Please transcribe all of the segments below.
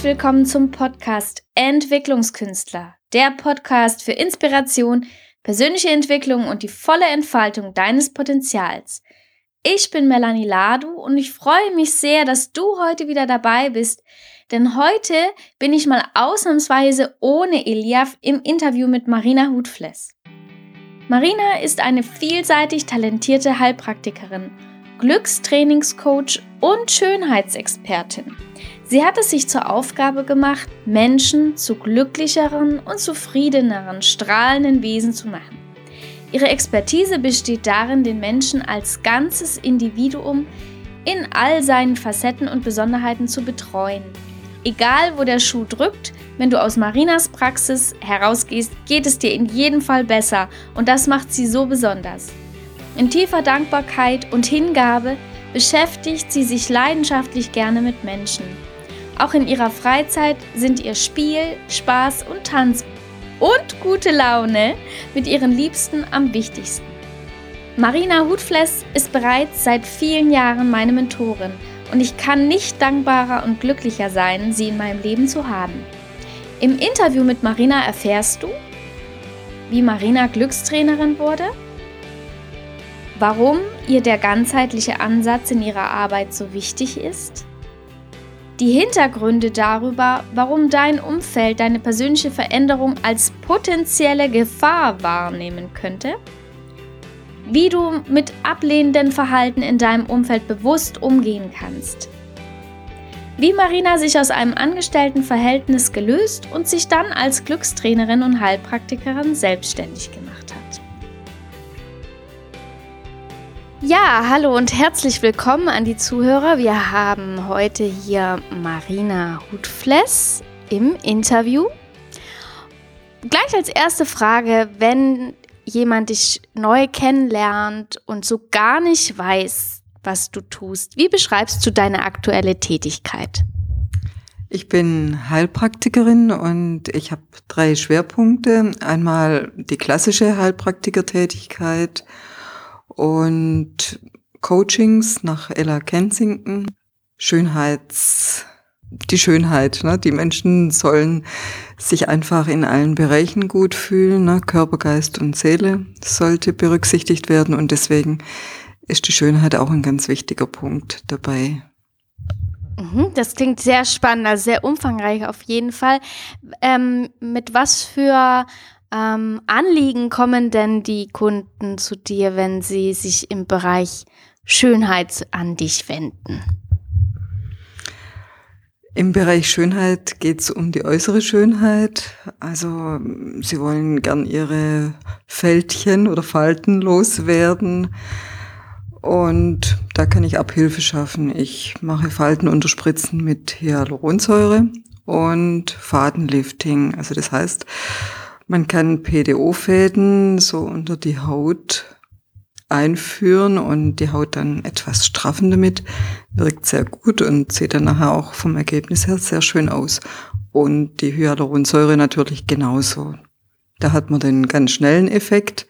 Herzlich willkommen zum Podcast Entwicklungskünstler, der Podcast für Inspiration, persönliche Entwicklung und die volle Entfaltung deines Potenzials. Ich bin Melanie Ladu und ich freue mich sehr, dass du heute wieder dabei bist, denn heute bin ich mal ausnahmsweise ohne Eliav im Interview mit Marina Hutfless. Marina ist eine vielseitig talentierte Heilpraktikerin, Glückstrainingscoach und Schönheitsexpertin. Sie hat es sich zur Aufgabe gemacht, Menschen zu glücklicheren und zufriedeneren, strahlenden Wesen zu machen. Ihre Expertise besteht darin, den Menschen als ganzes Individuum in all seinen Facetten und Besonderheiten zu betreuen. Egal wo der Schuh drückt, wenn du aus Marinas Praxis herausgehst, geht es dir in jedem Fall besser und das macht sie so besonders. In tiefer Dankbarkeit und Hingabe beschäftigt sie sich leidenschaftlich gerne mit Menschen. Auch in ihrer Freizeit sind ihr Spiel, Spaß und Tanz und gute Laune mit ihren Liebsten am wichtigsten. Marina Hutfless ist bereits seit vielen Jahren meine Mentorin und ich kann nicht dankbarer und glücklicher sein, sie in meinem Leben zu haben. Im Interview mit Marina erfährst du, wie Marina Glückstrainerin wurde, warum ihr der ganzheitliche Ansatz in ihrer Arbeit so wichtig ist, die Hintergründe darüber, warum dein Umfeld deine persönliche Veränderung als potenzielle Gefahr wahrnehmen könnte, wie du mit ablehnenden Verhalten in deinem Umfeld bewusst umgehen kannst, wie Marina sich aus einem Angestelltenverhältnis gelöst und sich dann als Glückstrainerin und Heilpraktikerin selbstständig gemacht Ja, hallo und herzlich willkommen an die Zuhörer. Wir haben heute hier Marina Hutfless im Interview. Gleich als erste Frage, wenn jemand dich neu kennenlernt und so gar nicht weiß, was du tust, wie beschreibst du deine aktuelle Tätigkeit? Ich bin Heilpraktikerin und ich habe drei Schwerpunkte. Einmal die klassische Heilpraktikertätigkeit und Coachings nach Ella Kensington. Schönheits, die Schönheit. Ne? Die Menschen sollen sich einfach in allen Bereichen gut fühlen. Ne? Körper, Geist und Seele sollte berücksichtigt werden und deswegen ist die Schönheit auch ein ganz wichtiger Punkt dabei. Mhm, das klingt sehr spannend, also sehr umfangreich auf jeden Fall. Ähm, mit was für ähm, Anliegen kommen denn die Kunden zu dir, wenn sie sich im Bereich Schönheit an dich wenden? Im Bereich Schönheit geht es um die äußere Schönheit. Also sie wollen gern ihre Fältchen oder Falten loswerden. Und da kann ich Abhilfe schaffen. Ich mache Falten unterspritzen mit Hyaluronsäure und Fadenlifting. Also das heißt, man kann PDO-Fäden so unter die Haut einführen und die Haut dann etwas straffen damit. Wirkt sehr gut und sieht dann nachher auch vom Ergebnis her sehr schön aus. Und die Hyaluronsäure natürlich genauso. Da hat man den ganz schnellen Effekt.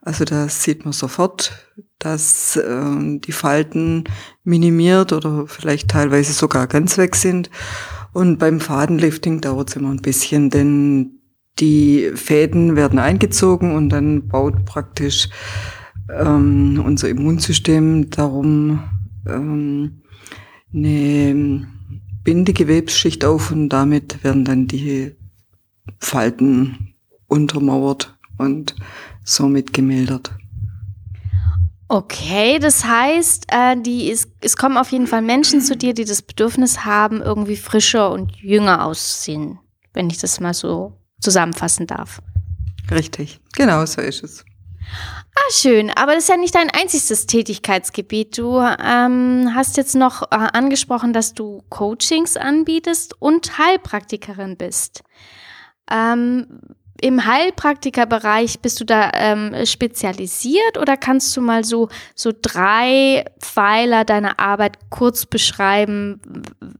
Also da sieht man sofort, dass äh, die Falten minimiert oder vielleicht teilweise sogar ganz weg sind. Und beim Fadenlifting dauert es immer ein bisschen, denn die Fäden werden eingezogen und dann baut praktisch ähm, unser Immunsystem darum ähm, eine Bindegewebsschicht auf und damit werden dann die Falten untermauert und somit gemildert. Okay, das heißt, äh, die ist, es kommen auf jeden Fall Menschen zu dir, die das Bedürfnis haben, irgendwie frischer und jünger aussehen, wenn ich das mal so zusammenfassen darf. Richtig, genau so ist es. Ah, schön. Aber das ist ja nicht dein einziges Tätigkeitsgebiet. Du ähm, hast jetzt noch äh, angesprochen, dass du Coachings anbietest und Heilpraktikerin bist. Ähm, Im Heilpraktikerbereich bist du da ähm, spezialisiert oder kannst du mal so, so drei Pfeiler deiner Arbeit kurz beschreiben,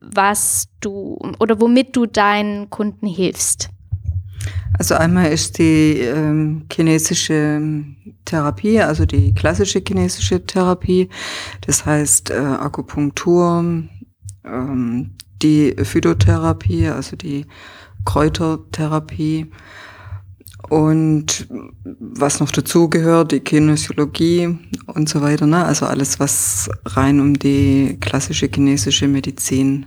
was du oder womit du deinen Kunden hilfst? Also einmal ist die ähm, chinesische Therapie, also die klassische chinesische Therapie, das heißt äh, Akupunktur, ähm, die Phytotherapie, also die Kräutertherapie. Und was noch dazugehört, die Kinesiologie und so weiter. Ne? Also alles, was rein um die klassische chinesische Medizin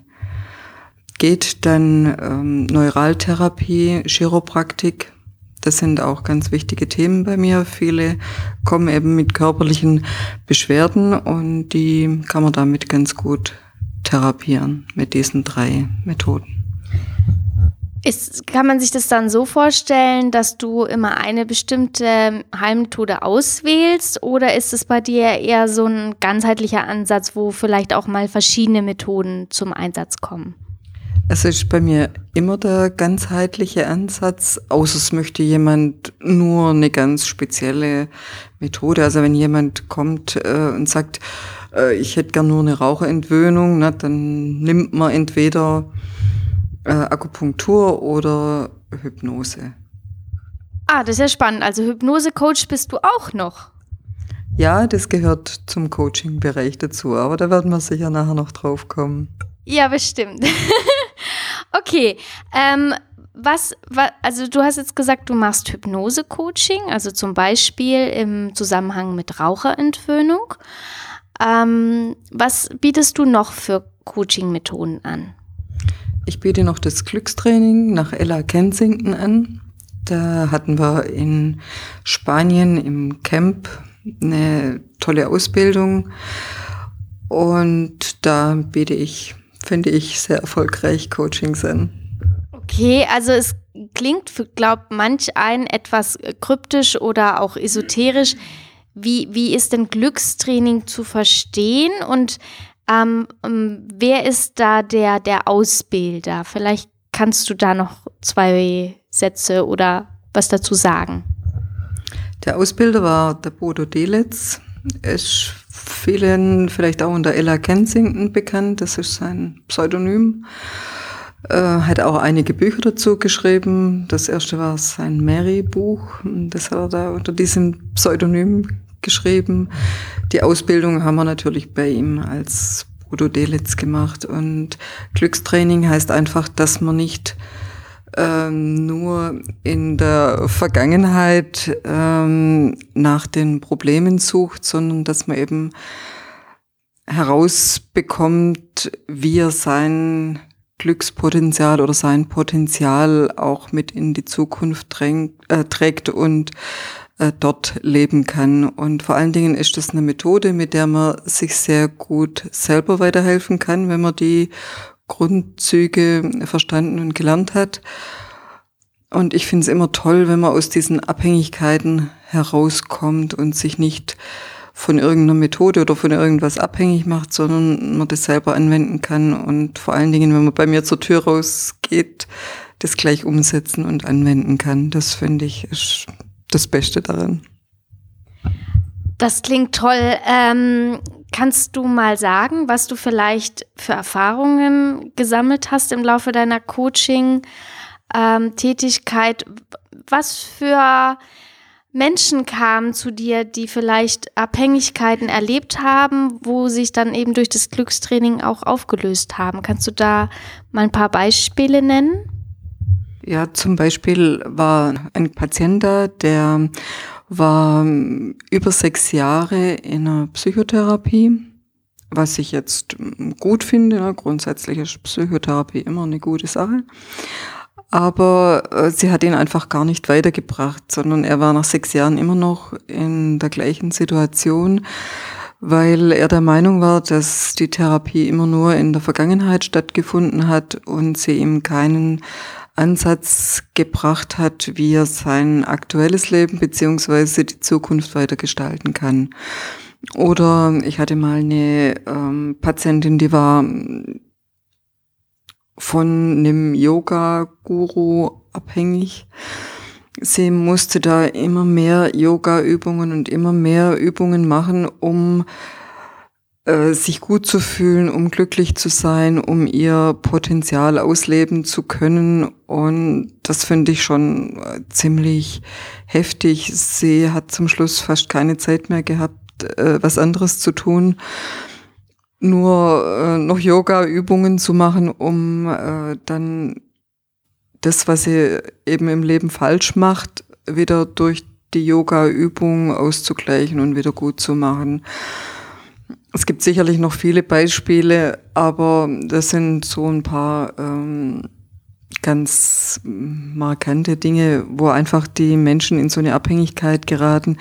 geht. Dann ähm, Neuraltherapie, Chiropraktik. Das sind auch ganz wichtige Themen bei mir. Viele kommen eben mit körperlichen Beschwerden und die kann man damit ganz gut therapieren mit diesen drei Methoden. Ist, kann man sich das dann so vorstellen, dass du immer eine bestimmte Heilmethode auswählst oder ist es bei dir eher so ein ganzheitlicher Ansatz, wo vielleicht auch mal verschiedene Methoden zum Einsatz kommen? Es ist bei mir immer der ganzheitliche Ansatz, außer es möchte jemand nur eine ganz spezielle Methode. Also wenn jemand kommt äh, und sagt, äh, ich hätte gern nur eine Raucherentwöhnung, ne, dann nimmt man entweder äh, Akupunktur oder Hypnose. Ah, das ist ja spannend. Also Hypnose-Coach bist du auch noch. Ja, das gehört zum Coaching-Bereich dazu, aber da werden wir sicher nachher noch drauf kommen. Ja, bestimmt. okay. Ähm, was, was, also du hast jetzt gesagt, du machst Hypnose-Coaching, also zum Beispiel im Zusammenhang mit Raucherentwöhnung. Ähm, was bietest du noch für Coaching-Methoden an? Ich biete noch das Glückstraining nach Ella Kensington an. Da hatten wir in Spanien im Camp eine tolle Ausbildung und da biete ich, finde ich, sehr erfolgreich Coachings an. Okay, also es klingt glaubt manch ein etwas kryptisch oder auch esoterisch. Wie, wie ist denn Glückstraining zu verstehen und ähm, ähm, wer ist da der, der Ausbilder? Vielleicht kannst du da noch zwei Sätze oder was dazu sagen. Der Ausbilder war der Bodo Delitz. Ist vielen vielleicht auch unter Ella Kensington bekannt. Das ist sein Pseudonym. Äh, hat auch einige Bücher dazu geschrieben. Das erste war sein Mary-Buch. Das hat er da unter diesem Pseudonym geschrieben. Die Ausbildung haben wir natürlich bei ihm als Udo Delitz gemacht. Und Glückstraining heißt einfach, dass man nicht ähm, nur in der Vergangenheit ähm, nach den Problemen sucht, sondern dass man eben herausbekommt, wie er sein Glückspotenzial oder sein Potenzial auch mit in die Zukunft drängt, äh, trägt und äh, dort leben kann. Und vor allen Dingen ist das eine Methode, mit der man sich sehr gut selber weiterhelfen kann, wenn man die Grundzüge verstanden und gelernt hat. Und ich finde es immer toll, wenn man aus diesen Abhängigkeiten herauskommt und sich nicht von irgendeiner Methode oder von irgendwas abhängig macht, sondern man das selber anwenden kann und vor allen Dingen, wenn man bei mir zur Tür rausgeht, das gleich umsetzen und anwenden kann. Das finde ich ist das Beste daran. Das klingt toll. Ähm, kannst du mal sagen, was du vielleicht für Erfahrungen gesammelt hast im Laufe deiner Coaching-Tätigkeit? Was für Menschen kamen zu dir, die vielleicht Abhängigkeiten erlebt haben, wo sich dann eben durch das Glückstraining auch aufgelöst haben? Kannst du da mal ein paar Beispiele nennen? Ja, zum Beispiel war ein Patient da, der war über sechs Jahre in einer Psychotherapie, was ich jetzt gut finde. Grundsätzlich ist Psychotherapie immer eine gute Sache. Aber äh, sie hat ihn einfach gar nicht weitergebracht, sondern er war nach sechs Jahren immer noch in der gleichen Situation, weil er der Meinung war, dass die Therapie immer nur in der Vergangenheit stattgefunden hat und sie ihm keinen Ansatz gebracht hat, wie er sein aktuelles Leben beziehungsweise die Zukunft weiter gestalten kann. Oder ich hatte mal eine ähm, Patientin, die war von einem Yoga-Guru abhängig. Sie musste da immer mehr Yoga-Übungen und immer mehr Übungen machen, um äh, sich gut zu fühlen, um glücklich zu sein, um ihr Potenzial ausleben zu können. Und das finde ich schon äh, ziemlich heftig. Sie hat zum Schluss fast keine Zeit mehr gehabt, äh, was anderes zu tun. nur äh, noch Yoga-Übungen zu machen, um äh, dann das, was sie eben im Leben falsch macht, wieder durch die Yoga-Übung auszugleichen und wieder gut zu machen. Es gibt sicherlich noch viele Beispiele, aber das sind so ein paar ähm, ganz markante Dinge, wo einfach die Menschen in so eine Abhängigkeit geraten.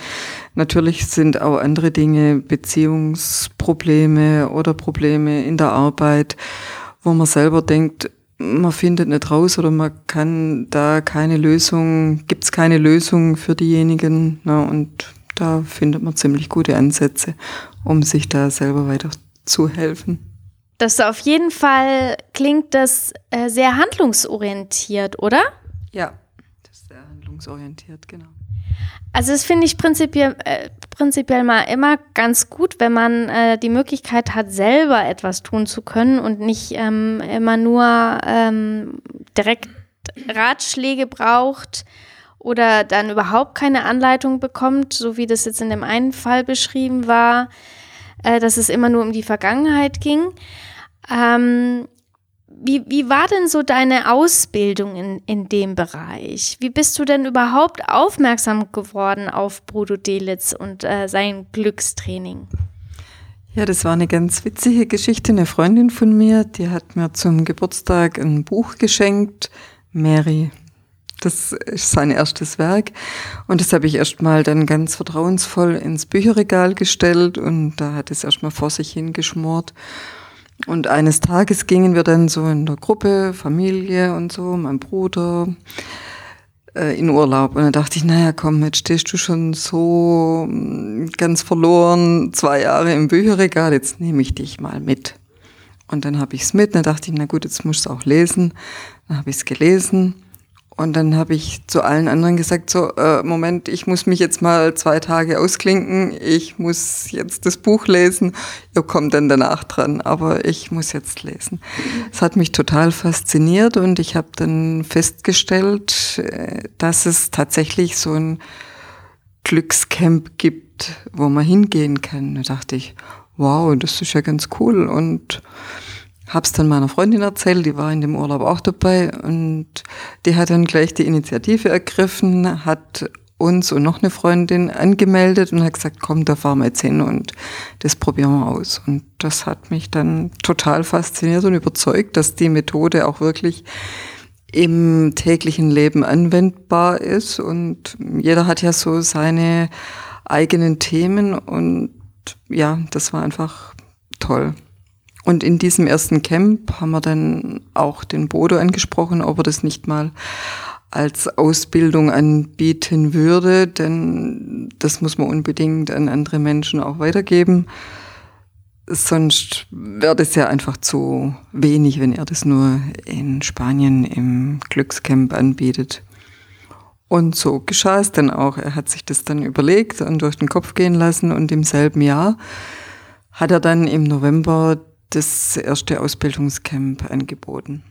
Natürlich sind auch andere Dinge, Beziehungsprobleme oder Probleme in der Arbeit, wo man selber denkt, man findet nicht raus oder man kann da keine Lösung, gibt es keine Lösung für diejenigen. Na, und da findet man ziemlich gute Ansätze, um sich da selber weiter zu helfen. Das auf jeden Fall klingt das äh, sehr handlungsorientiert, oder? Ja, das ist sehr handlungsorientiert, genau. Also das finde ich prinzipiell, äh, prinzipiell mal immer ganz gut, wenn man äh, die Möglichkeit hat, selber etwas tun zu können und nicht ähm, immer nur ähm, direkt Ratschläge braucht oder dann überhaupt keine Anleitung bekommt, so wie das jetzt in dem einen Fall beschrieben war, äh, dass es immer nur um die Vergangenheit ging. Ähm, wie, wie war denn so deine Ausbildung in, in dem Bereich? Wie bist du denn überhaupt aufmerksam geworden auf Brudo Delitz und äh, sein Glückstraining? Ja, das war eine ganz witzige Geschichte. Eine Freundin von mir, die hat mir zum Geburtstag ein Buch geschenkt, Mary. Das ist sein erstes Werk. Und das habe ich erstmal dann ganz vertrauensvoll ins Bücherregal gestellt und da hat es erstmal vor sich hingeschmort. Und eines Tages gingen wir dann so in der Gruppe, Familie und so, mein Bruder, äh, in Urlaub. Und dann dachte ich, naja, komm, jetzt stehst du schon so mm, ganz verloren, zwei Jahre im Bücherregal, jetzt nehme ich dich mal mit. Und dann habe ich es mit, dann dachte ich, na gut, jetzt musst du auch lesen. Dann habe ich es gelesen. Und dann habe ich zu allen anderen gesagt, so, äh, Moment, ich muss mich jetzt mal zwei Tage ausklinken, ich muss jetzt das Buch lesen, ihr kommt dann danach dran, aber ich muss jetzt lesen. Es hat mich total fasziniert und ich habe dann festgestellt, äh, dass es tatsächlich so ein Glückscamp gibt, wo man hingehen kann. Da dachte ich, wow, das ist ja ganz cool und Hab's dann meiner Freundin erzählt, die war in dem Urlaub auch dabei und die hat dann gleich die Initiative ergriffen, hat uns und noch eine Freundin angemeldet und hat gesagt, komm, da fahren wir jetzt hin und das probieren wir aus. Und das hat mich dann total fasziniert und überzeugt, dass die Methode auch wirklich im täglichen Leben anwendbar ist und jeder hat ja so seine eigenen Themen und ja, das war einfach toll. Und in diesem ersten Camp haben wir dann auch den Bodo angesprochen, ob er das nicht mal als Ausbildung anbieten würde, denn das muss man unbedingt an andere Menschen auch weitergeben. Sonst wäre das ja einfach zu wenig, wenn er das nur in Spanien im Glückscamp anbietet. Und so geschah es dann auch. Er hat sich das dann überlegt und durch den Kopf gehen lassen und im selben Jahr hat er dann im November das erste Ausbildungscamp angeboten.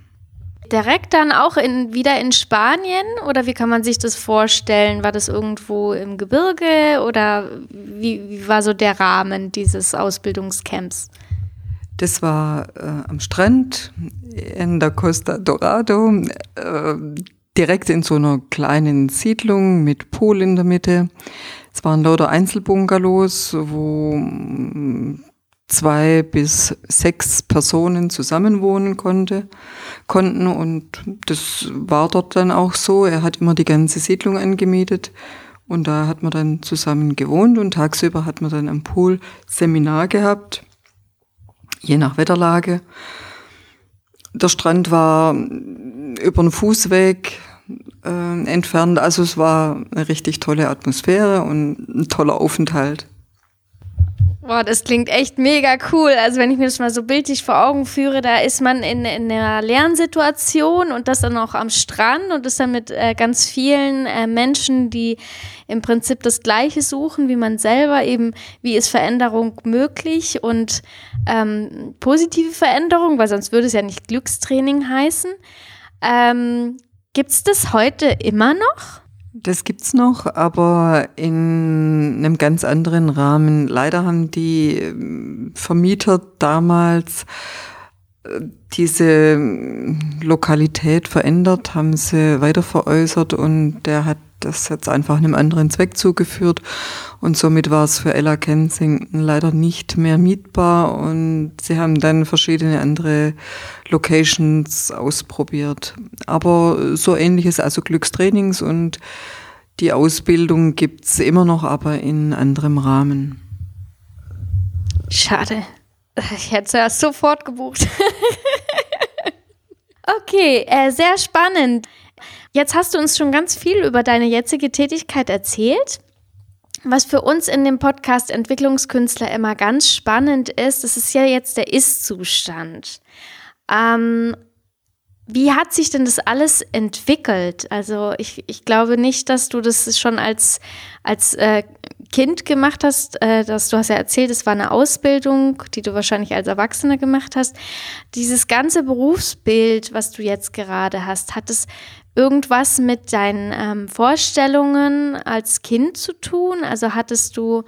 Direkt dann auch in, wieder in Spanien oder wie kann man sich das vorstellen? War das irgendwo im Gebirge oder wie, wie war so der Rahmen dieses Ausbildungscamps? Das war äh, am Strand in der Costa Dorado, äh, direkt in so einer kleinen Siedlung mit Pool in der Mitte. Es waren lauter Einzelbungalows, wo zwei bis sechs Personen zusammenwohnen konnte, konnten und das war dort dann auch so. Er hat immer die ganze Siedlung angemietet und da hat man dann zusammen gewohnt und tagsüber hat man dann am Pool Seminar gehabt, je nach Wetterlage. Der Strand war über einen Fußweg äh, entfernt, also es war eine richtig tolle Atmosphäre und ein toller Aufenthalt. Boah, das klingt echt mega cool. Also wenn ich mir das mal so bildlich vor Augen führe, da ist man in, in einer Lernsituation und das dann auch am Strand und ist dann mit äh, ganz vielen äh, Menschen, die im Prinzip das Gleiche suchen wie man selber, eben wie ist Veränderung möglich und ähm, positive Veränderung, weil sonst würde es ja nicht Glückstraining heißen. Ähm, Gibt es das heute immer noch? Das gibt's noch, aber in einem ganz anderen Rahmen. Leider haben die ähm, Vermieter damals äh, diese ähm, Lokalität verändert, haben sie weiter veräußert und der hat das jetzt einfach einem anderen Zweck zugeführt und somit war es für Ella Kensington leider nicht mehr mietbar und sie haben dann verschiedene andere Locations ausprobiert. Aber so ähnliches, also Glückstrainings und die Ausbildung gibt's immer noch, aber in anderem Rahmen. Schade. Ich hätte es ja sofort gebucht. okay, äh, sehr spannend. Jetzt hast du uns schon ganz viel über deine jetzige Tätigkeit erzählt. Was für uns in dem Podcast Entwicklungskünstler immer ganz spannend ist, das ist ja jetzt der Ist-Zustand. Ähm, wie hat sich denn das alles entwickelt? Also ich, ich glaube nicht, dass du das schon als, als äh, Kind gemacht hast, äh, dass du hast ja erzählt, es war eine Ausbildung, die du wahrscheinlich als Erwachsener gemacht hast. Dieses ganze Berufsbild, was du jetzt gerade hast, hat es irgendwas mit deinen ähm, Vorstellungen als Kind zu tun? Also hattest du,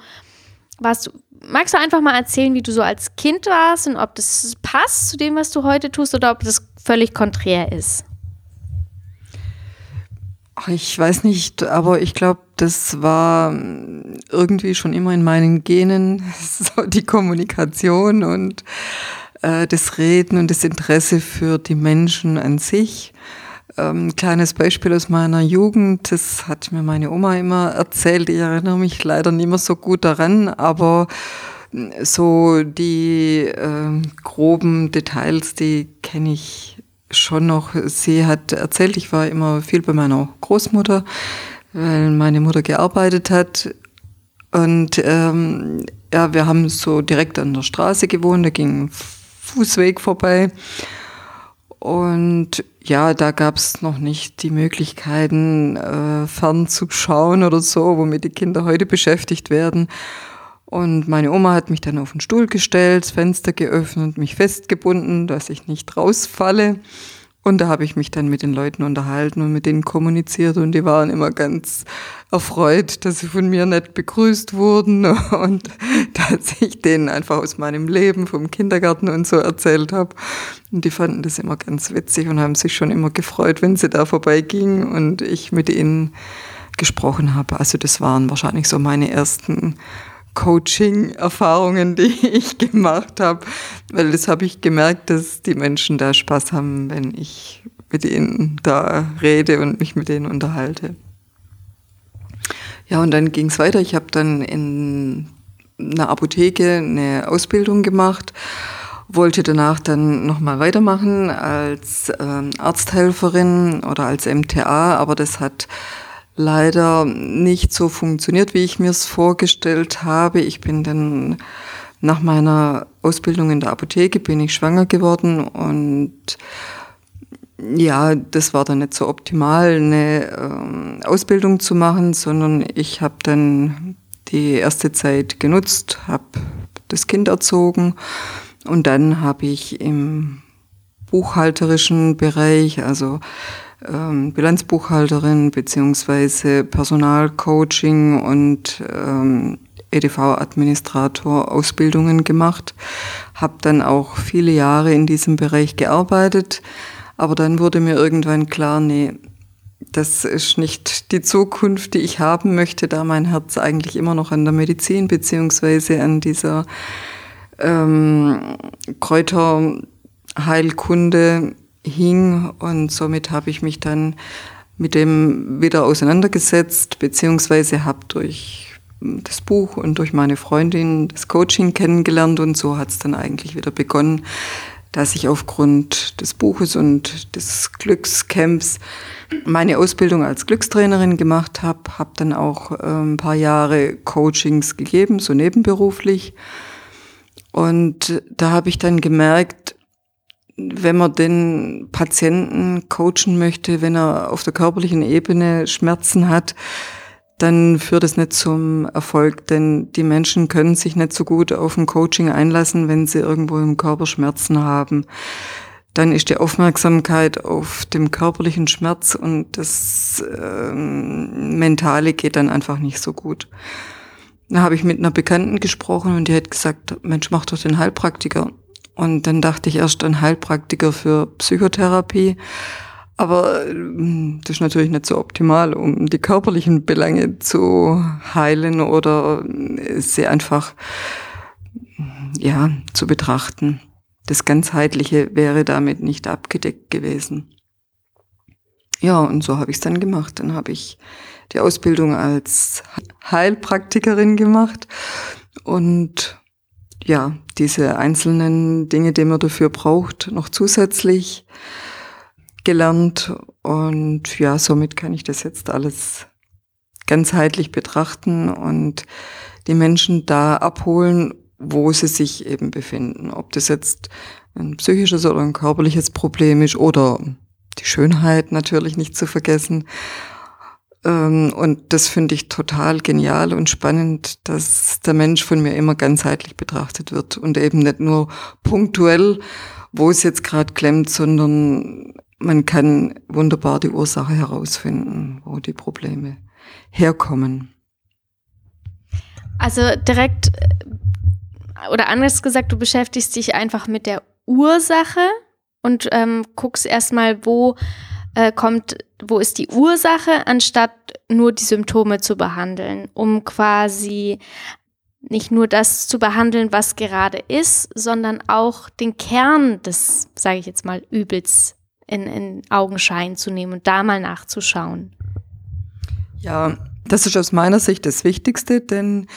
warst du, magst du einfach mal erzählen, wie du so als Kind warst und ob das passt zu dem, was du heute tust oder ob das völlig konträr ist? Ich weiß nicht, aber ich glaube, das war irgendwie schon immer in meinen Genen, so die Kommunikation und äh, das Reden und das Interesse für die Menschen an sich. Ähm, kleines Beispiel aus meiner Jugend, das hat mir meine Oma immer erzählt. Ich erinnere mich leider nicht mehr so gut daran, aber so die äh, groben Details, die kenne ich schon noch. Sie hat erzählt, ich war immer viel bei meiner Großmutter, weil meine Mutter gearbeitet hat. Und ähm, ja, wir haben so direkt an der Straße gewohnt, da ging ein Fußweg vorbei. Und ja, da gab es noch nicht die Möglichkeiten, äh, fernzuschauen oder so, womit die Kinder heute beschäftigt werden. Und meine Oma hat mich dann auf den Stuhl gestellt, das Fenster geöffnet, mich festgebunden, dass ich nicht rausfalle. Und da habe ich mich dann mit den Leuten unterhalten und mit denen kommuniziert und die waren immer ganz erfreut, dass sie von mir nett begrüßt wurden und dass ich denen einfach aus meinem Leben vom Kindergarten und so erzählt habe. Und die fanden das immer ganz witzig und haben sich schon immer gefreut, wenn sie da vorbeigingen und ich mit ihnen gesprochen habe. Also das waren wahrscheinlich so meine ersten Coaching-Erfahrungen, die ich gemacht habe, weil das habe ich gemerkt, dass die Menschen da Spaß haben, wenn ich mit ihnen da rede und mich mit denen unterhalte. Ja, und dann ging es weiter. Ich habe dann in einer Apotheke eine Ausbildung gemacht, wollte danach dann nochmal weitermachen als ähm, Arzthelferin oder als MTA, aber das hat leider nicht so funktioniert, wie ich mir es vorgestellt habe. Ich bin dann nach meiner Ausbildung in der Apotheke bin ich schwanger geworden und ja, das war dann nicht so optimal, eine ähm, Ausbildung zu machen, sondern ich habe dann die erste Zeit genutzt, habe das Kind erzogen und dann habe ich im buchhalterischen Bereich, also ähm, Bilanzbuchhalterin beziehungsweise Personalcoaching und ähm, EDV-Administrator Ausbildungen gemacht, habe dann auch viele Jahre in diesem Bereich gearbeitet, aber dann wurde mir irgendwann klar, nee, das ist nicht die Zukunft, die ich haben möchte, da mein Herz eigentlich immer noch an der Medizin beziehungsweise an dieser ähm, Kräuterheilkunde hing und somit habe ich mich dann mit dem wieder auseinandergesetzt, beziehungsweise habe durch das Buch und durch meine Freundin das Coaching kennengelernt und so hat es dann eigentlich wieder begonnen, dass ich aufgrund des Buches und des Glückscamps meine Ausbildung als Glückstrainerin gemacht habe, habe dann auch äh, ein paar Jahre Coachings gegeben, so nebenberuflich. Und da habe ich dann gemerkt, wenn man den Patienten coachen möchte, wenn er auf der körperlichen Ebene Schmerzen hat, dann führt es nicht zum Erfolg, denn die Menschen können sich nicht so gut auf ein Coaching einlassen, wenn sie irgendwo im Körper Schmerzen haben. dann ist die Aufmerksamkeit auf dem körperlichen Schmerz und das ähm, Mentale geht dann einfach nicht so gut. Da habe ich mit einer Bekannten gesprochen und die hat gesagt, Mensch, mach doch den Heilpraktiker. Und dann dachte ich erst an Heilpraktiker für Psychotherapie. Aber ähm, das ist natürlich nicht so optimal, um die körperlichen Belange zu heilen oder äh, sie einfach ja, zu betrachten. Das Ganzheitliche wäre damit nicht abgedeckt gewesen. Ja, und so habe ich es dann gemacht. Dann habe ich die Ausbildung als Heilpraktikerin gemacht und ja, diese einzelnen Dinge, die man dafür braucht, noch zusätzlich gelernt. Und ja, somit kann ich das jetzt alles ganzheitlich betrachten und die Menschen da abholen, wo sie sich eben befinden. Ob das jetzt ein psychisches oder ein körperliches Problem ist oder die Schönheit natürlich nicht zu vergessen. Ähm, und das finde ich total genial und spannend, dass der Mensch von mir immer ganzheitlich betrachtet wird und eben nicht nur punktuell, wo es jetzt gerade klemmt, sondern man kann wunderbar die Ursache herausfinden, wo die Probleme herkommen. Also direkt oder anders gesagt, du beschäftigst dich einfach mit der Ursache und ähm, guckst erstmal, wo äh, kommt, wo ist die Ursache, anstatt nur die Symptome zu behandeln, um quasi nicht nur das zu behandeln, was gerade ist, sondern auch den Kern des, sage ich jetzt mal, Übels in, in Augenschein zu nehmen und da mal nachzuschauen. Ja, das ist aus meiner Sicht das Wichtigste, denn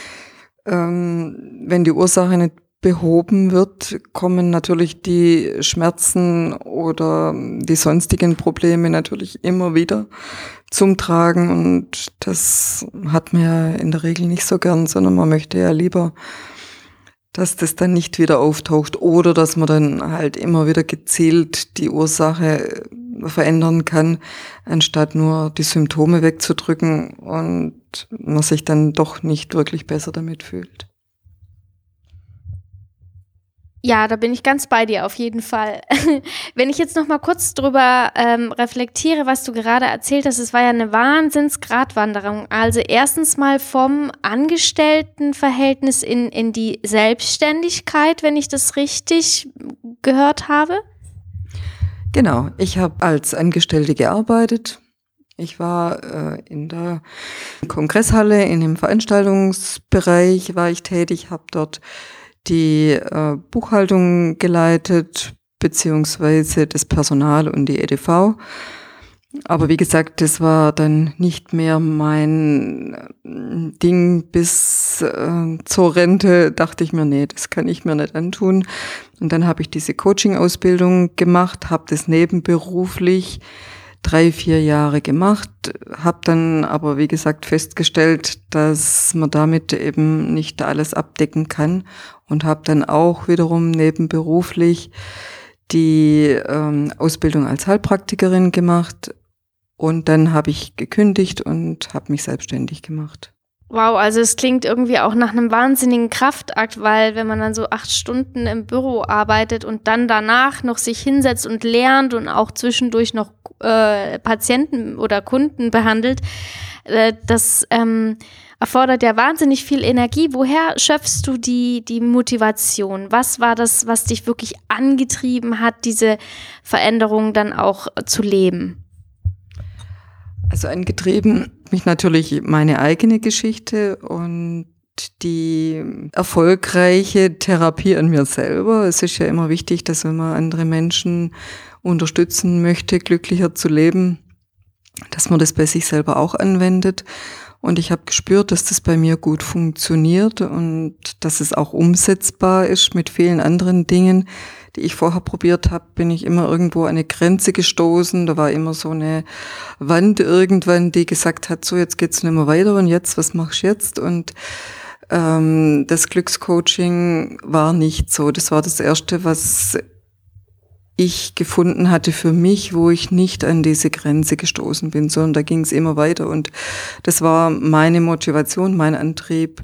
ähm, wenn die Ursache nicht behoben wird, kommen natürlich die Schmerzen oder die sonstigen Probleme natürlich immer wieder zum Tragen und das hat man ja in der Regel nicht so gern, sondern man möchte ja lieber, dass das dann nicht wieder auftaucht oder dass man dann halt immer wieder gezielt die Ursache verändern kann, anstatt nur die Symptome wegzudrücken und man sich dann doch nicht wirklich besser damit fühlt. Ja, da bin ich ganz bei dir auf jeden Fall. Wenn ich jetzt noch mal kurz drüber ähm, reflektiere, was du gerade erzählt hast, es war ja eine Wahnsinnsgratwanderung. Also erstens mal vom Angestelltenverhältnis in, in die Selbstständigkeit, wenn ich das richtig gehört habe. Genau, ich habe als Angestellte gearbeitet. Ich war äh, in der Kongresshalle, in dem Veranstaltungsbereich war ich tätig, habe dort die äh, Buchhaltung geleitet, beziehungsweise das Personal und die EDV. Aber wie gesagt, das war dann nicht mehr mein äh, Ding bis äh, zur Rente. Dachte ich mir, nee, das kann ich mir nicht antun. Und dann habe ich diese Coaching-Ausbildung gemacht, habe das nebenberuflich drei, vier Jahre gemacht, habe dann aber, wie gesagt, festgestellt, dass man damit eben nicht alles abdecken kann und habe dann auch wiederum nebenberuflich die ähm, Ausbildung als Heilpraktikerin gemacht und dann habe ich gekündigt und habe mich selbstständig gemacht. Wow, also es klingt irgendwie auch nach einem wahnsinnigen Kraftakt, weil wenn man dann so acht Stunden im Büro arbeitet und dann danach noch sich hinsetzt und lernt und auch zwischendurch noch äh, Patienten oder Kunden behandelt, äh, das ähm, erfordert ja wahnsinnig viel Energie. Woher schöpfst du die, die Motivation? Was war das, was dich wirklich angetrieben hat, diese Veränderung dann auch zu leben? Also angetrieben mich natürlich meine eigene Geschichte und die erfolgreiche Therapie an mir selber. Es ist ja immer wichtig, dass wenn man andere Menschen unterstützen möchte, glücklicher zu leben, dass man das bei sich selber auch anwendet. Und ich habe gespürt, dass das bei mir gut funktioniert und dass es auch umsetzbar ist mit vielen anderen Dingen, die ich vorher probiert habe, bin ich immer irgendwo an eine Grenze gestoßen. Da war immer so eine Wand irgendwann, die gesagt hat, so jetzt geht's nicht mehr weiter und jetzt, was machst du jetzt? Und ähm, das Glückscoaching war nicht so. Das war das Erste, was ich gefunden hatte für mich, wo ich nicht an diese Grenze gestoßen bin, sondern da ging es immer weiter. Und das war meine Motivation, mein Antrieb,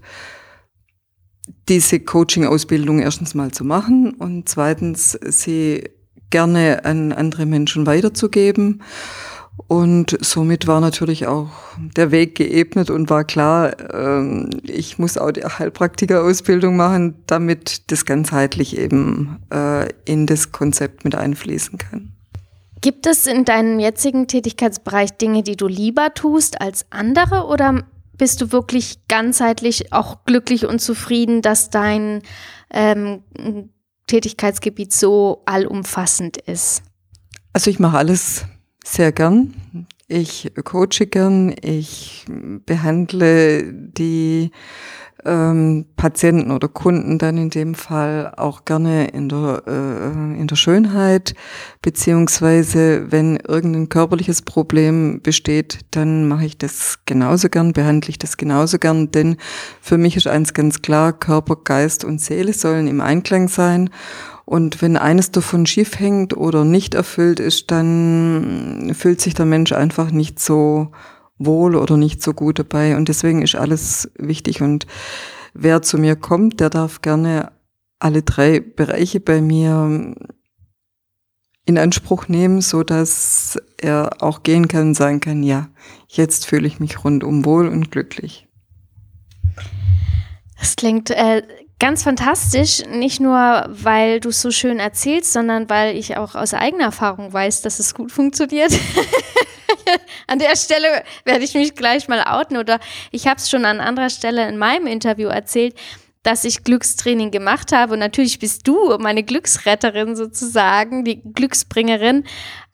diese Coaching-Ausbildung erstens mal zu machen und zweitens sie gerne an andere Menschen weiterzugeben. Und somit war natürlich auch der Weg geebnet und war klar, ähm, ich muss auch die Heilpraktikerausbildung machen, damit das ganzheitlich eben äh, in das Konzept mit einfließen kann. Gibt es in deinem jetzigen Tätigkeitsbereich Dinge, die du lieber tust als andere oder bist du wirklich ganzheitlich auch glücklich und zufrieden, dass dein ähm, Tätigkeitsgebiet so allumfassend ist? Also ich mache alles sehr gern. Ich coache gern. Ich behandle die ähm, Patienten oder Kunden dann in dem Fall auch gerne in der, äh, in der Schönheit, beziehungsweise wenn irgendein körperliches Problem besteht, dann mache ich das genauso gern, behandle ich das genauso gern, denn für mich ist eins ganz klar, Körper, Geist und Seele sollen im Einklang sein und wenn eines davon schief hängt oder nicht erfüllt ist, dann fühlt sich der Mensch einfach nicht so wohl oder nicht so gut dabei. Und deswegen ist alles wichtig. Und wer zu mir kommt, der darf gerne alle drei Bereiche bei mir in Anspruch nehmen, so dass er auch gehen kann und sagen kann, ja, jetzt fühle ich mich rundum wohl und glücklich. Das klingt äh, ganz fantastisch, nicht nur, weil du es so schön erzählst, sondern weil ich auch aus eigener Erfahrung weiß, dass es gut funktioniert. an der Stelle werde ich mich gleich mal outen oder ich habe es schon an anderer Stelle in meinem Interview erzählt, dass ich Glückstraining gemacht habe. Und natürlich bist du meine Glücksretterin sozusagen, die Glücksbringerin.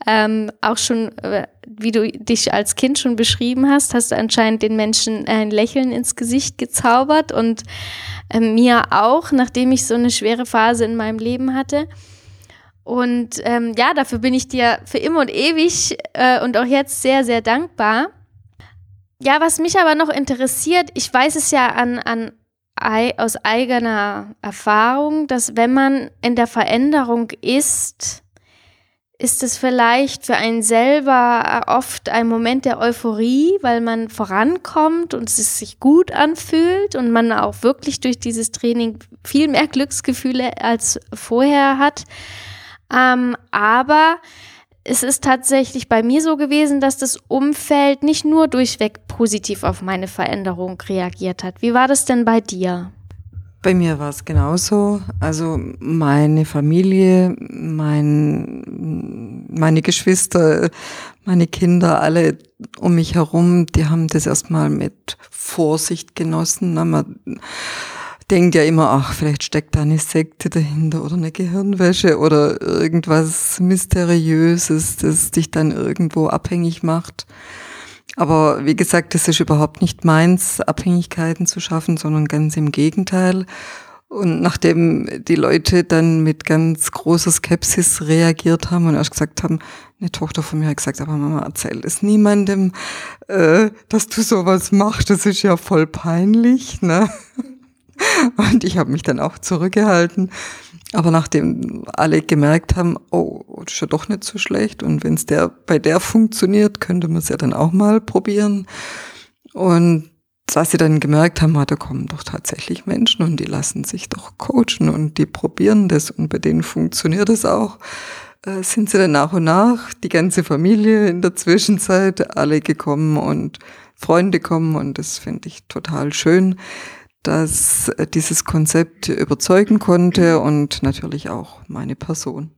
Ähm, auch schon, äh, wie du dich als Kind schon beschrieben hast, hast du anscheinend den Menschen ein Lächeln ins Gesicht gezaubert und äh, mir auch, nachdem ich so eine schwere Phase in meinem Leben hatte. Und ähm, ja, dafür bin ich dir für immer und ewig äh, und auch jetzt sehr, sehr dankbar. Ja, was mich aber noch interessiert, ich weiß es ja an, an aus eigener Erfahrung, dass wenn man in der Veränderung ist, ist es vielleicht für einen selber oft ein Moment der Euphorie, weil man vorankommt und es sich gut anfühlt und man auch wirklich durch dieses Training viel mehr Glücksgefühle als vorher hat. Ähm, aber es ist tatsächlich bei mir so gewesen, dass das Umfeld nicht nur durchweg positiv auf meine Veränderung reagiert hat. Wie war das denn bei dir? Bei mir war es genauso. Also meine Familie, mein, meine Geschwister, meine Kinder, alle um mich herum, die haben das erstmal mit Vorsicht genossen. Man denkt ja immer, ach, vielleicht steckt da eine Sekte dahinter oder eine Gehirnwäsche oder irgendwas Mysteriöses, das dich dann irgendwo abhängig macht. Aber wie gesagt, das ist überhaupt nicht meins, Abhängigkeiten zu schaffen, sondern ganz im Gegenteil. Und nachdem die Leute dann mit ganz großer Skepsis reagiert haben und erst gesagt haben, eine Tochter von mir hat gesagt, aber Mama, erzähl es niemandem, äh, dass du sowas machst, das ist ja voll peinlich. Ne? Und ich habe mich dann auch zurückgehalten. Aber nachdem alle gemerkt haben, oh, das ist ja doch nicht so schlecht und wenn es der bei der funktioniert, könnte man es ja dann auch mal probieren. Und dass sie dann gemerkt haben, ah, da kommen doch tatsächlich Menschen und die lassen sich doch coachen und die probieren das und bei denen funktioniert es auch, äh, sind sie dann nach und nach, die ganze Familie in der Zwischenzeit, alle gekommen und Freunde kommen und das finde ich total schön, dass dieses Konzept überzeugen konnte und natürlich auch meine Person.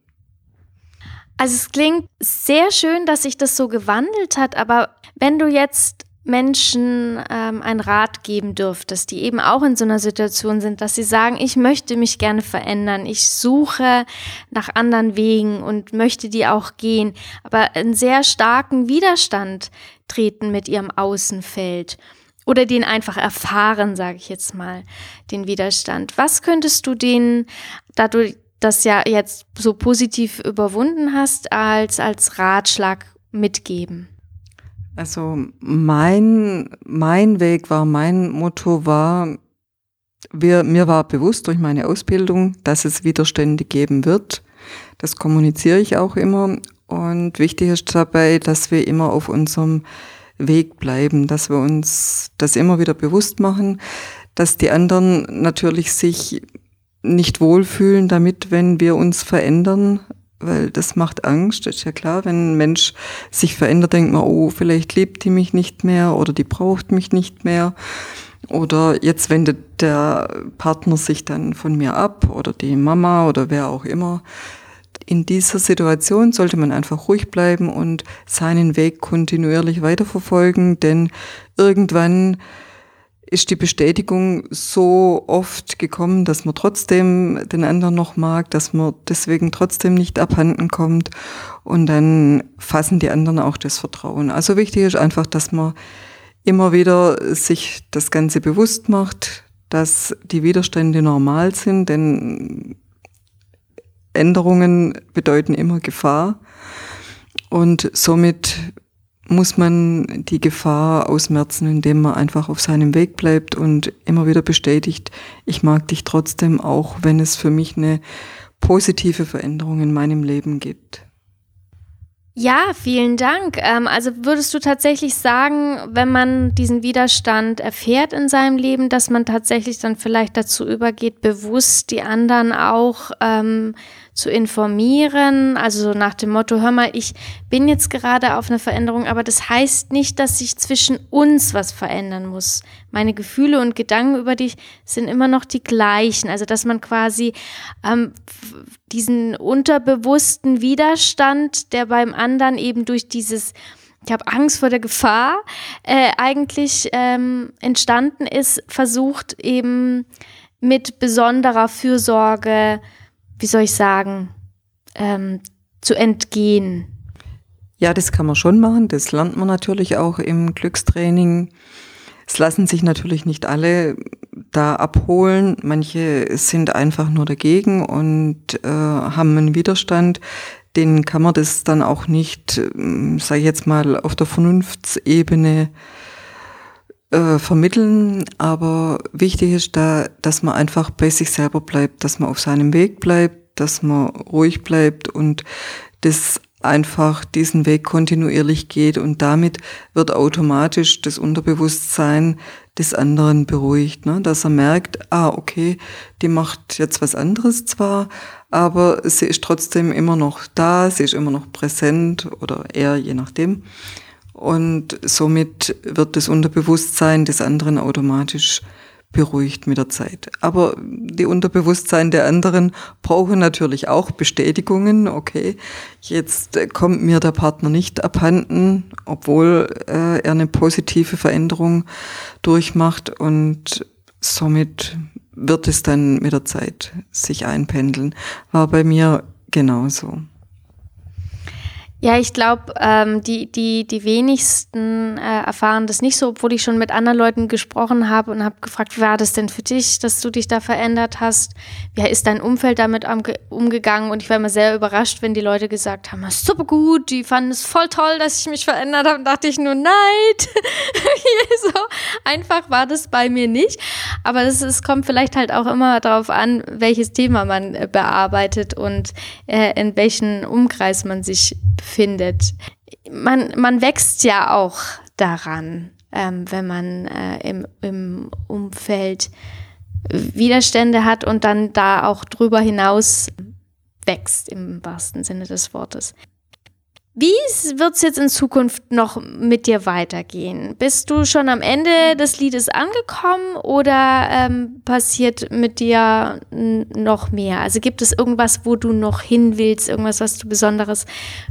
Also es klingt sehr schön, dass sich das so gewandelt hat, aber wenn du jetzt Menschen ähm, einen Rat geben dürftest, die eben auch in so einer Situation sind, dass sie sagen, ich möchte mich gerne verändern, ich suche nach anderen Wegen und möchte die auch gehen, aber einen sehr starken Widerstand treten mit ihrem Außenfeld oder den einfach erfahren, sage ich jetzt mal, den Widerstand. Was könntest du denen, da du das ja jetzt so positiv überwunden hast, als, als Ratschlag mitgeben? Also mein, mein Weg war, mein Motto war, wir, mir war bewusst durch meine Ausbildung, dass es Widerstände geben wird. Das kommuniziere ich auch immer. Und wichtig ist dabei, dass wir immer auf unserem Weg bleiben, dass wir uns das immer wieder bewusst machen, dass die anderen natürlich sich nicht wohlfühlen damit, wenn wir uns verändern, weil das macht Angst, ist ja klar. Wenn ein Mensch sich verändert, denkt man, oh, vielleicht liebt die mich nicht mehr oder die braucht mich nicht mehr. Oder jetzt wendet der Partner sich dann von mir ab oder die Mama oder wer auch immer. In dieser Situation sollte man einfach ruhig bleiben und seinen Weg kontinuierlich weiterverfolgen, denn irgendwann ist die Bestätigung so oft gekommen, dass man trotzdem den anderen noch mag, dass man deswegen trotzdem nicht abhanden kommt und dann fassen die anderen auch das Vertrauen. Also wichtig ist einfach, dass man immer wieder sich das Ganze bewusst macht, dass die Widerstände normal sind, denn Änderungen bedeuten immer Gefahr und somit muss man die Gefahr ausmerzen, indem man einfach auf seinem Weg bleibt und immer wieder bestätigt, ich mag dich trotzdem, auch wenn es für mich eine positive Veränderung in meinem Leben gibt. Ja, vielen Dank. Ähm, also würdest du tatsächlich sagen, wenn man diesen Widerstand erfährt in seinem Leben, dass man tatsächlich dann vielleicht dazu übergeht, bewusst die anderen auch ähm, zu informieren, also so nach dem Motto, hör mal, ich bin jetzt gerade auf eine Veränderung, aber das heißt nicht, dass sich zwischen uns was verändern muss. Meine Gefühle und Gedanken über dich sind immer noch die gleichen. Also dass man quasi ähm, diesen unterbewussten Widerstand, der beim anderen eben durch dieses ich habe Angst vor der Gefahr, äh, eigentlich ähm, entstanden ist, versucht eben mit besonderer Fürsorge wie soll ich sagen, ähm, zu entgehen? Ja, das kann man schon machen. Das lernt man natürlich auch im Glückstraining. Es lassen sich natürlich nicht alle da abholen. Manche sind einfach nur dagegen und äh, haben einen Widerstand. Den kann man das dann auch nicht, äh, sage ich jetzt mal, auf der Vernunftsebene äh, vermitteln, aber wichtig ist da, dass man einfach bei sich selber bleibt, dass man auf seinem Weg bleibt, dass man ruhig bleibt und das einfach diesen Weg kontinuierlich geht und damit wird automatisch das Unterbewusstsein des anderen beruhigt, ne? dass er merkt, ah, okay, die macht jetzt was anderes zwar, aber sie ist trotzdem immer noch da, sie ist immer noch präsent oder er, je nachdem. Und somit wird das Unterbewusstsein des anderen automatisch beruhigt mit der Zeit. Aber die Unterbewusstsein der anderen brauchen natürlich auch Bestätigungen. Okay, jetzt kommt mir der Partner nicht abhanden, obwohl äh, er eine positive Veränderung durchmacht und somit wird es dann mit der Zeit sich einpendeln. War bei mir genauso. Ja, ich glaube, ähm, die, die, die wenigsten äh, erfahren das nicht so, obwohl ich schon mit anderen Leuten gesprochen habe und habe gefragt, wie war das denn für dich, dass du dich da verändert hast? Wie ist dein Umfeld damit umgegangen? Und ich war immer sehr überrascht, wenn die Leute gesagt haben, super gut, die fanden es voll toll, dass ich mich verändert habe. Dachte ich nur, nein, so einfach war das bei mir nicht. Aber es kommt vielleicht halt auch immer darauf an, welches Thema man äh, bearbeitet und äh, in welchen Umkreis man sich findet. Man, man wächst ja auch daran, ähm, wenn man äh, im, im Umfeld Widerstände hat und dann da auch drüber hinaus wächst, im wahrsten Sinne des Wortes. Wie wird es jetzt in Zukunft noch mit dir weitergehen? Bist du schon am Ende des Liedes angekommen oder ähm, passiert mit dir noch mehr? Also gibt es irgendwas, wo du noch hin willst, irgendwas, was du Besonderes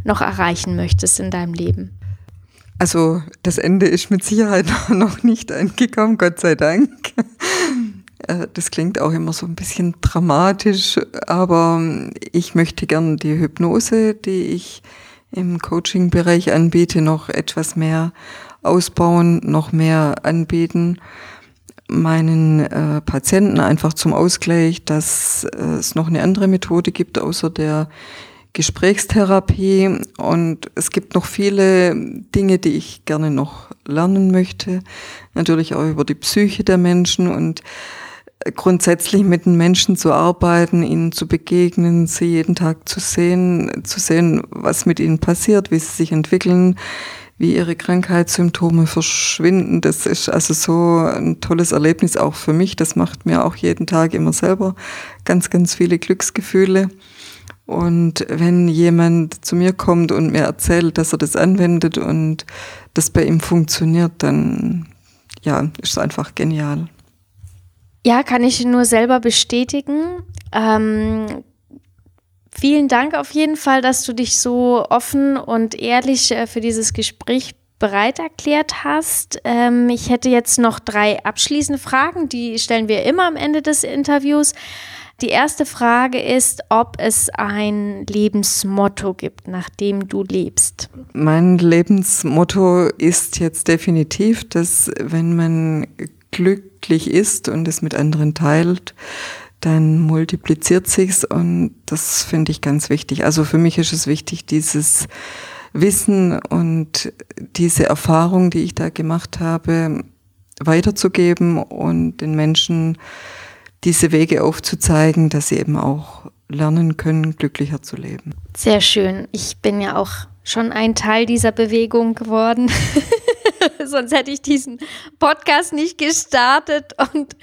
noch erreichen möchtest in deinem Leben? Also das Ende ist mit Sicherheit noch nicht angekommen, Gott sei Dank. Äh, das klingt auch immer so ein bisschen dramatisch, aber ich möchte gern die Hypnose, die ich im Coaching-Bereich anbiete, noch etwas mehr ausbauen, noch mehr anbieten. Meinen äh, Patienten einfach zum Ausgleich, dass äh, es noch eine andere Methode gibt außer der Gesprächstherapie. Und es gibt noch viele Dinge, die ich gerne noch lernen möchte, natürlich auch über die Psyche der Menschen. Und grundsätzlich mit den Menschen zu arbeiten, ihnen zu begegnen, sie jeden Tag zu sehen, zu sehen, was mit ihnen passiert, wie sie sich entwickeln, wie ihre Krankheitssymptome verschwinden. Das ist also so ein tolles Erlebnis auch für mich. Das macht mir auch jeden Tag immer selber ganz, ganz viele Glücksgefühle. Und wenn jemand zu mir kommt und mir erzählt, dass er das anwendet und das bei ihm funktioniert, dann ja, ist es einfach genial. Ja, kann ich nur selber bestätigen. Ähm, vielen Dank auf jeden Fall, dass du dich so offen und ehrlich äh, für dieses Gespräch bereit erklärt hast. Ähm, ich hätte jetzt noch drei abschließende Fragen, die stellen wir immer am Ende des Interviews. Die erste Frage ist, ob es ein Lebensmotto gibt, nach dem du lebst. Mein Lebensmotto ist jetzt definitiv, dass wenn man glücklich ist und es mit anderen teilt, dann multipliziert sich's und das finde ich ganz wichtig. Also für mich ist es wichtig, dieses Wissen und diese Erfahrung, die ich da gemacht habe, weiterzugeben und den Menschen diese Wege aufzuzeigen, dass sie eben auch lernen können, glücklicher zu leben. Sehr schön. Ich bin ja auch schon ein Teil dieser Bewegung geworden. Sonst hätte ich diesen Podcast nicht gestartet und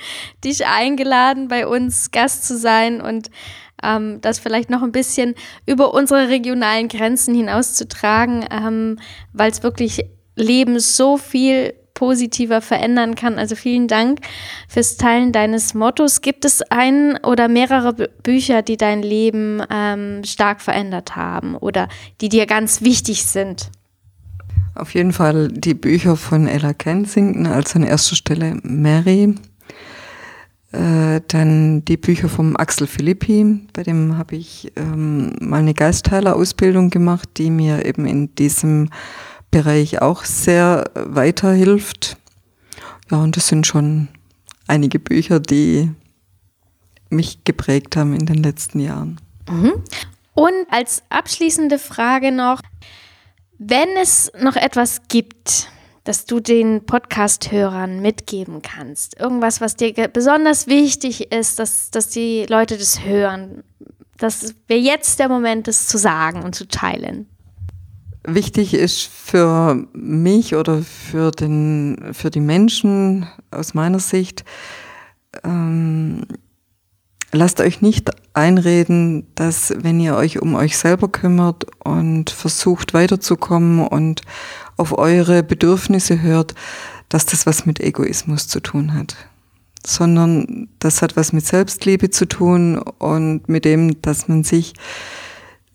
dich eingeladen, bei uns Gast zu sein und ähm, das vielleicht noch ein bisschen über unsere regionalen Grenzen hinauszutragen, ähm, weil es wirklich Leben so viel positiver verändern kann. Also vielen Dank fürs Teilen deines Mottos. Gibt es ein oder mehrere Bücher, die dein Leben ähm, stark verändert haben oder die dir ganz wichtig sind? Auf jeden Fall die Bücher von Ella Kensington, also an erster Stelle Mary. Äh, dann die Bücher vom Axel Philippi, bei dem habe ich ähm, mal eine Geistheiler-Ausbildung gemacht, die mir eben in diesem Bereich auch sehr weiterhilft. Ja, und das sind schon einige Bücher, die mich geprägt haben in den letzten Jahren. Mhm. Und als abschließende Frage noch, wenn es noch etwas gibt, das du den Podcast-Hörern mitgeben kannst, irgendwas, was dir besonders wichtig ist, dass, dass die Leute das hören, dass wäre jetzt der Moment, das zu sagen und zu teilen. Wichtig ist für mich oder für, den, für die Menschen aus meiner Sicht, ähm, lasst euch nicht einreden, dass wenn ihr euch um euch selber kümmert und versucht weiterzukommen und auf eure Bedürfnisse hört, dass das was mit Egoismus zu tun hat. Sondern das hat was mit Selbstliebe zu tun und mit dem, dass man sich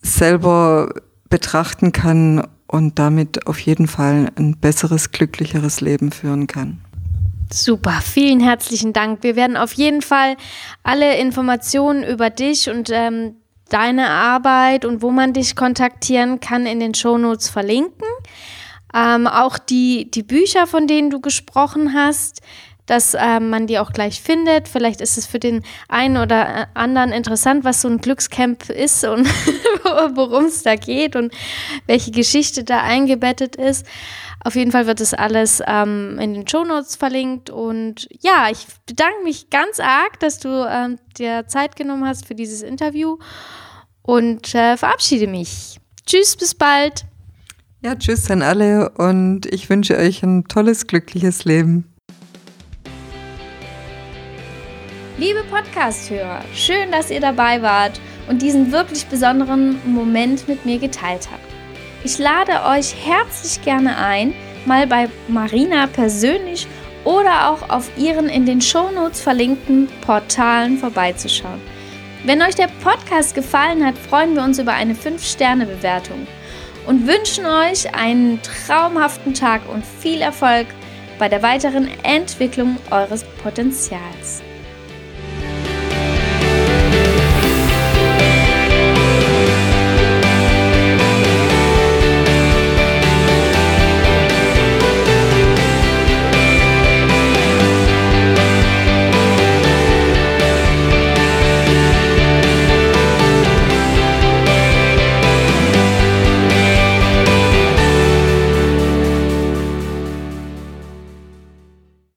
selber betrachten kann und damit auf jeden Fall ein besseres, glücklicheres Leben führen kann. Super, vielen herzlichen Dank. Wir werden auf jeden Fall alle Informationen über dich und ähm, deine Arbeit und wo man dich kontaktieren kann in den Shownotes verlinken. Ähm, auch die, die Bücher, von denen du gesprochen hast, dass ähm, man die auch gleich findet. Vielleicht ist es für den einen oder anderen interessant, was so ein Glückscamp ist und worum es da geht und welche Geschichte da eingebettet ist. Auf jeden Fall wird es alles ähm, in den Show Notes verlinkt. Und ja, ich bedanke mich ganz arg, dass du ähm, dir Zeit genommen hast für dieses Interview und äh, verabschiede mich. Tschüss, bis bald. Ja, tschüss an alle und ich wünsche euch ein tolles, glückliches Leben. Liebe Podcast-Hörer, schön, dass ihr dabei wart und diesen wirklich besonderen Moment mit mir geteilt habt. Ich lade euch herzlich gerne ein, mal bei Marina persönlich oder auch auf ihren in den Shownotes verlinkten Portalen vorbeizuschauen. Wenn euch der Podcast gefallen hat, freuen wir uns über eine 5-Sterne-Bewertung und wünschen euch einen traumhaften Tag und viel Erfolg bei der weiteren Entwicklung eures Potenzials.